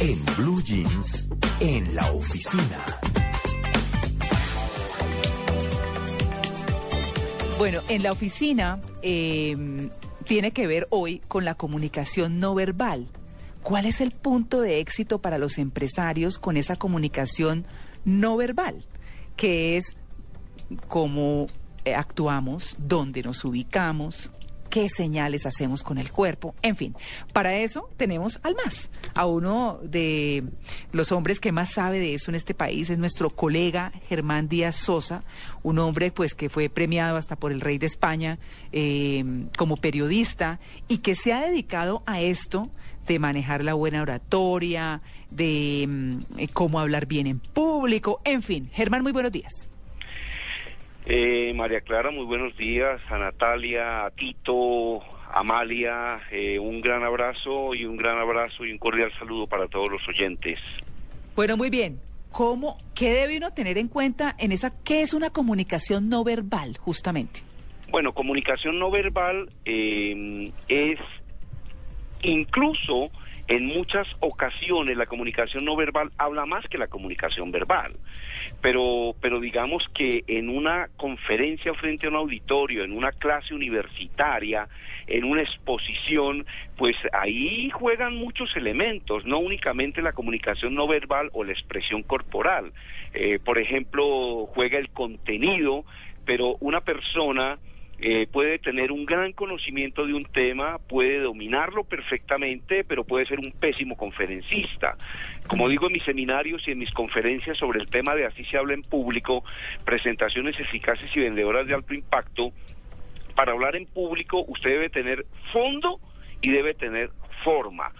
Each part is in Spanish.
En Blue Jeans, en la oficina. Bueno, en la oficina eh, tiene que ver hoy con la comunicación no verbal. ¿Cuál es el punto de éxito para los empresarios con esa comunicación no verbal? Que es cómo eh, actuamos, dónde nos ubicamos, qué señales hacemos con el cuerpo, en fin. Para eso tenemos al más, a uno de los hombres que más sabe de eso en este país, es nuestro colega Germán Díaz Sosa, un hombre pues que fue premiado hasta por el rey de España eh, como periodista y que se ha dedicado a esto de manejar la buena oratoria, de eh, cómo hablar bien en público, en fin. Germán, muy buenos días. Eh, María Clara, muy buenos días. A Natalia, a Tito, Amalia, eh, un gran abrazo y un gran abrazo y un cordial saludo para todos los oyentes. Bueno, muy bien. ¿Cómo, qué debe uno tener en cuenta en esa, qué es una comunicación no verbal, justamente? Bueno, comunicación no verbal eh, es incluso en muchas ocasiones la comunicación no verbal habla más que la comunicación verbal, pero, pero digamos que en una conferencia frente a un auditorio, en una clase universitaria, en una exposición, pues ahí juegan muchos elementos, no únicamente la comunicación no verbal o la expresión corporal. Eh, por ejemplo, juega el contenido, pero una persona eh, puede tener un gran conocimiento de un tema, puede dominarlo perfectamente, pero puede ser un pésimo conferencista. Como digo en mis seminarios y en mis conferencias sobre el tema de así se habla en público, presentaciones eficaces y vendedoras de alto impacto, para hablar en público usted debe tener fondo y debe tener forma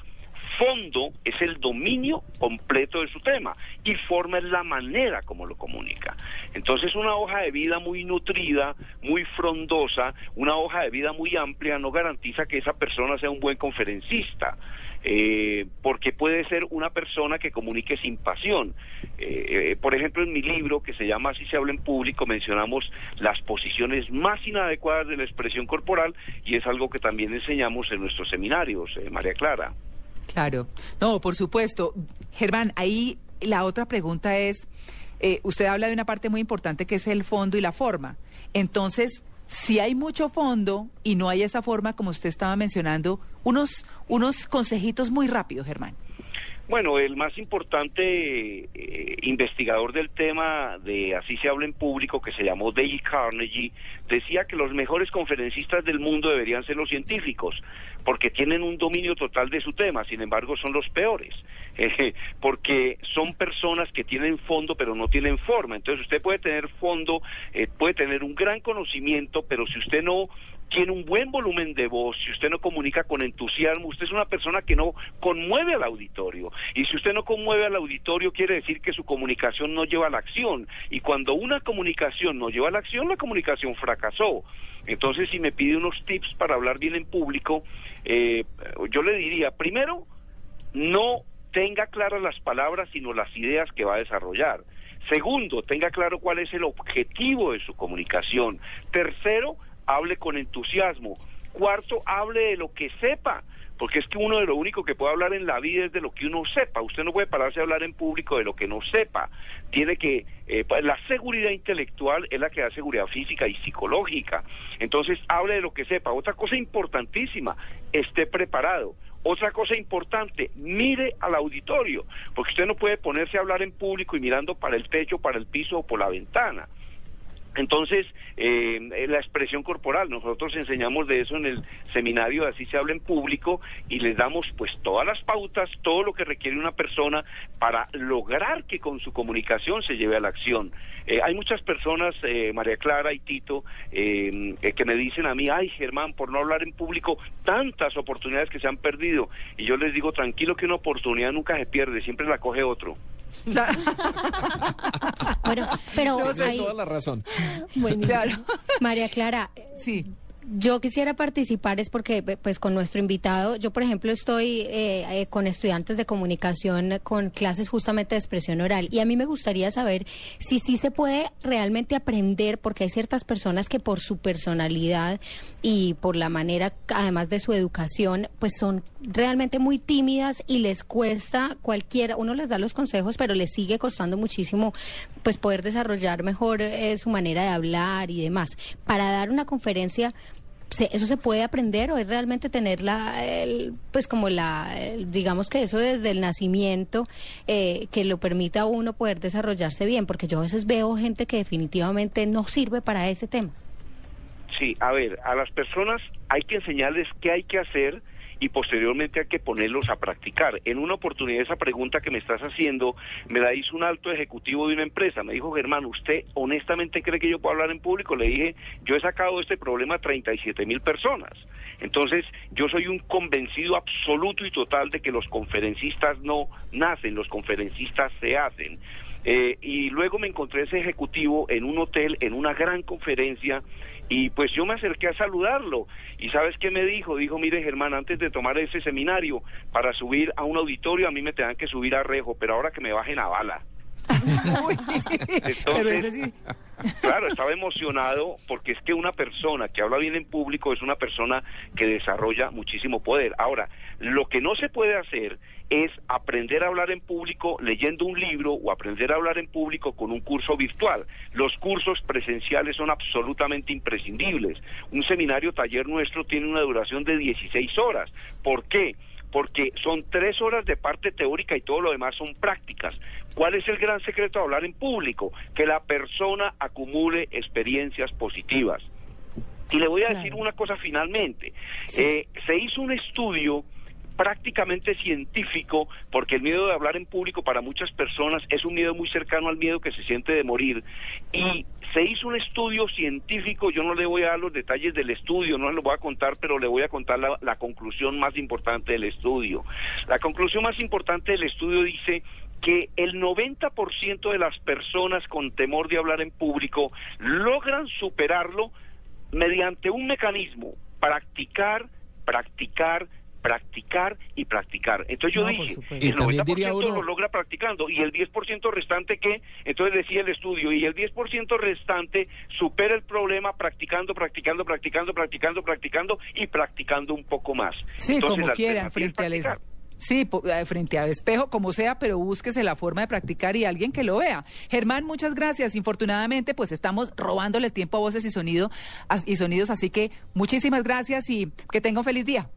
fondo es el dominio completo de su tema y forma es la manera como lo comunica. Entonces una hoja de vida muy nutrida, muy frondosa, una hoja de vida muy amplia no garantiza que esa persona sea un buen conferencista. Eh, porque puede ser una persona que comunique sin pasión. Eh, eh, por ejemplo, en mi libro, que se llama Así se habla en público, mencionamos las posiciones más inadecuadas de la expresión corporal y es algo que también enseñamos en nuestros seminarios, María Clara. Claro, no, por supuesto. Germán, ahí la otra pregunta es, eh, usted habla de una parte muy importante que es el fondo y la forma. Entonces, si hay mucho fondo y no hay esa forma, como usted estaba mencionando, unos, unos consejitos muy rápidos, Germán. Bueno, el más importante eh, investigador del tema de Así se habla en público, que se llamó Dale Carnegie, decía que los mejores conferencistas del mundo deberían ser los científicos, porque tienen un dominio total de su tema, sin embargo son los peores, eh, porque son personas que tienen fondo pero no tienen forma. Entonces usted puede tener fondo, eh, puede tener un gran conocimiento, pero si usted no tiene un buen volumen de voz, si usted no comunica con entusiasmo, usted es una persona que no conmueve al auditorio. Y si usted no conmueve al auditorio, quiere decir que su comunicación no lleva a la acción. Y cuando una comunicación no lleva a la acción, la comunicación fracasó. Entonces, si me pide unos tips para hablar bien en público, eh, yo le diría, primero, no tenga claras las palabras, sino las ideas que va a desarrollar. Segundo, tenga claro cuál es el objetivo de su comunicación. Tercero, hable con entusiasmo. Cuarto, hable de lo que sepa, porque es que uno de lo único que puede hablar en la vida es de lo que uno sepa. Usted no puede pararse a hablar en público de lo que no sepa. Tiene que, eh, pues, la seguridad intelectual es la que da seguridad física y psicológica. Entonces, hable de lo que sepa. Otra cosa importantísima, esté preparado. Otra cosa importante, mire al auditorio, porque usted no puede ponerse a hablar en público y mirando para el techo, para el piso o por la ventana. Entonces, eh, la expresión corporal, nosotros enseñamos de eso en el seminario, así se habla en público, y les damos pues todas las pautas, todo lo que requiere una persona para lograr que con su comunicación se lleve a la acción. Eh, hay muchas personas, eh, María Clara y Tito, que me dicen a mí, ay Germán, por no hablar en público, tantas oportunidades que se han perdido. Y yo les digo, tranquilo que una oportunidad nunca se pierde, siempre la coge otro. bueno, pero hay... toda la razón. Bueno, claro. María Clara, sí. Yo quisiera participar es porque, pues, con nuestro invitado, yo, por ejemplo, estoy eh, eh, con estudiantes de comunicación con clases justamente de expresión oral y a mí me gustaría saber si sí se puede realmente aprender, porque hay ciertas personas que por su personalidad y por la manera, además de su educación, pues son realmente muy tímidas y les cuesta cualquiera, uno les da los consejos, pero les sigue costando muchísimo, pues, poder desarrollar mejor eh, su manera de hablar y demás. Para dar una conferencia ¿Eso se puede aprender o es realmente tener la, pues como la, digamos que eso desde el nacimiento eh, que lo permita a uno poder desarrollarse bien? Porque yo a veces veo gente que definitivamente no sirve para ese tema. Sí, a ver, a las personas hay que enseñarles qué hay que hacer y posteriormente hay que ponerlos a practicar. En una oportunidad esa pregunta que me estás haciendo me la hizo un alto ejecutivo de una empresa. Me dijo, Germán, ¿usted honestamente cree que yo puedo hablar en público? Le dije, yo he sacado este problema a 37 mil personas. Entonces, yo soy un convencido absoluto y total de que los conferencistas no nacen, los conferencistas se hacen. Eh, y luego me encontré ese ejecutivo en un hotel, en una gran conferencia, y pues yo me acerqué a saludarlo. ¿Y sabes qué me dijo? Dijo, mire Germán, antes de tomar ese seminario, para subir a un auditorio a mí me tengan que subir a Rejo, pero ahora que me bajen a bala. Entonces, Claro, estaba emocionado porque es que una persona que habla bien en público es una persona que desarrolla muchísimo poder. Ahora, lo que no se puede hacer es aprender a hablar en público leyendo un libro o aprender a hablar en público con un curso virtual. Los cursos presenciales son absolutamente imprescindibles. Un seminario taller nuestro tiene una duración de 16 horas. ¿Por qué? porque son tres horas de parte teórica y todo lo demás son prácticas. ¿Cuál es el gran secreto de hablar en público? Que la persona acumule experiencias positivas. Y le voy a decir una cosa finalmente. Eh, se hizo un estudio prácticamente científico, porque el miedo de hablar en público para muchas personas es un miedo muy cercano al miedo que se siente de morir. Y se hizo un estudio científico, yo no le voy a dar los detalles del estudio, no se lo voy a contar, pero le voy a contar la, la conclusión más importante del estudio. La conclusión más importante del estudio dice que el 90% de las personas con temor de hablar en público logran superarlo mediante un mecanismo, practicar, practicar, practicar y practicar. Entonces yo dije, el 90% lo logra practicando y el 10% restante que, entonces decía el estudio, y el 10% restante supera el problema practicando, practicando, practicando, practicando, practicando y practicando un poco más. Sí, como quieran, frente al Sí, eh, frente al espejo, como sea, pero búsquese la forma de practicar y alguien que lo vea. Germán, muchas gracias. Infortunadamente, pues estamos robándole tiempo a voces y sonido y sonidos, así que muchísimas gracias y que tenga un feliz día.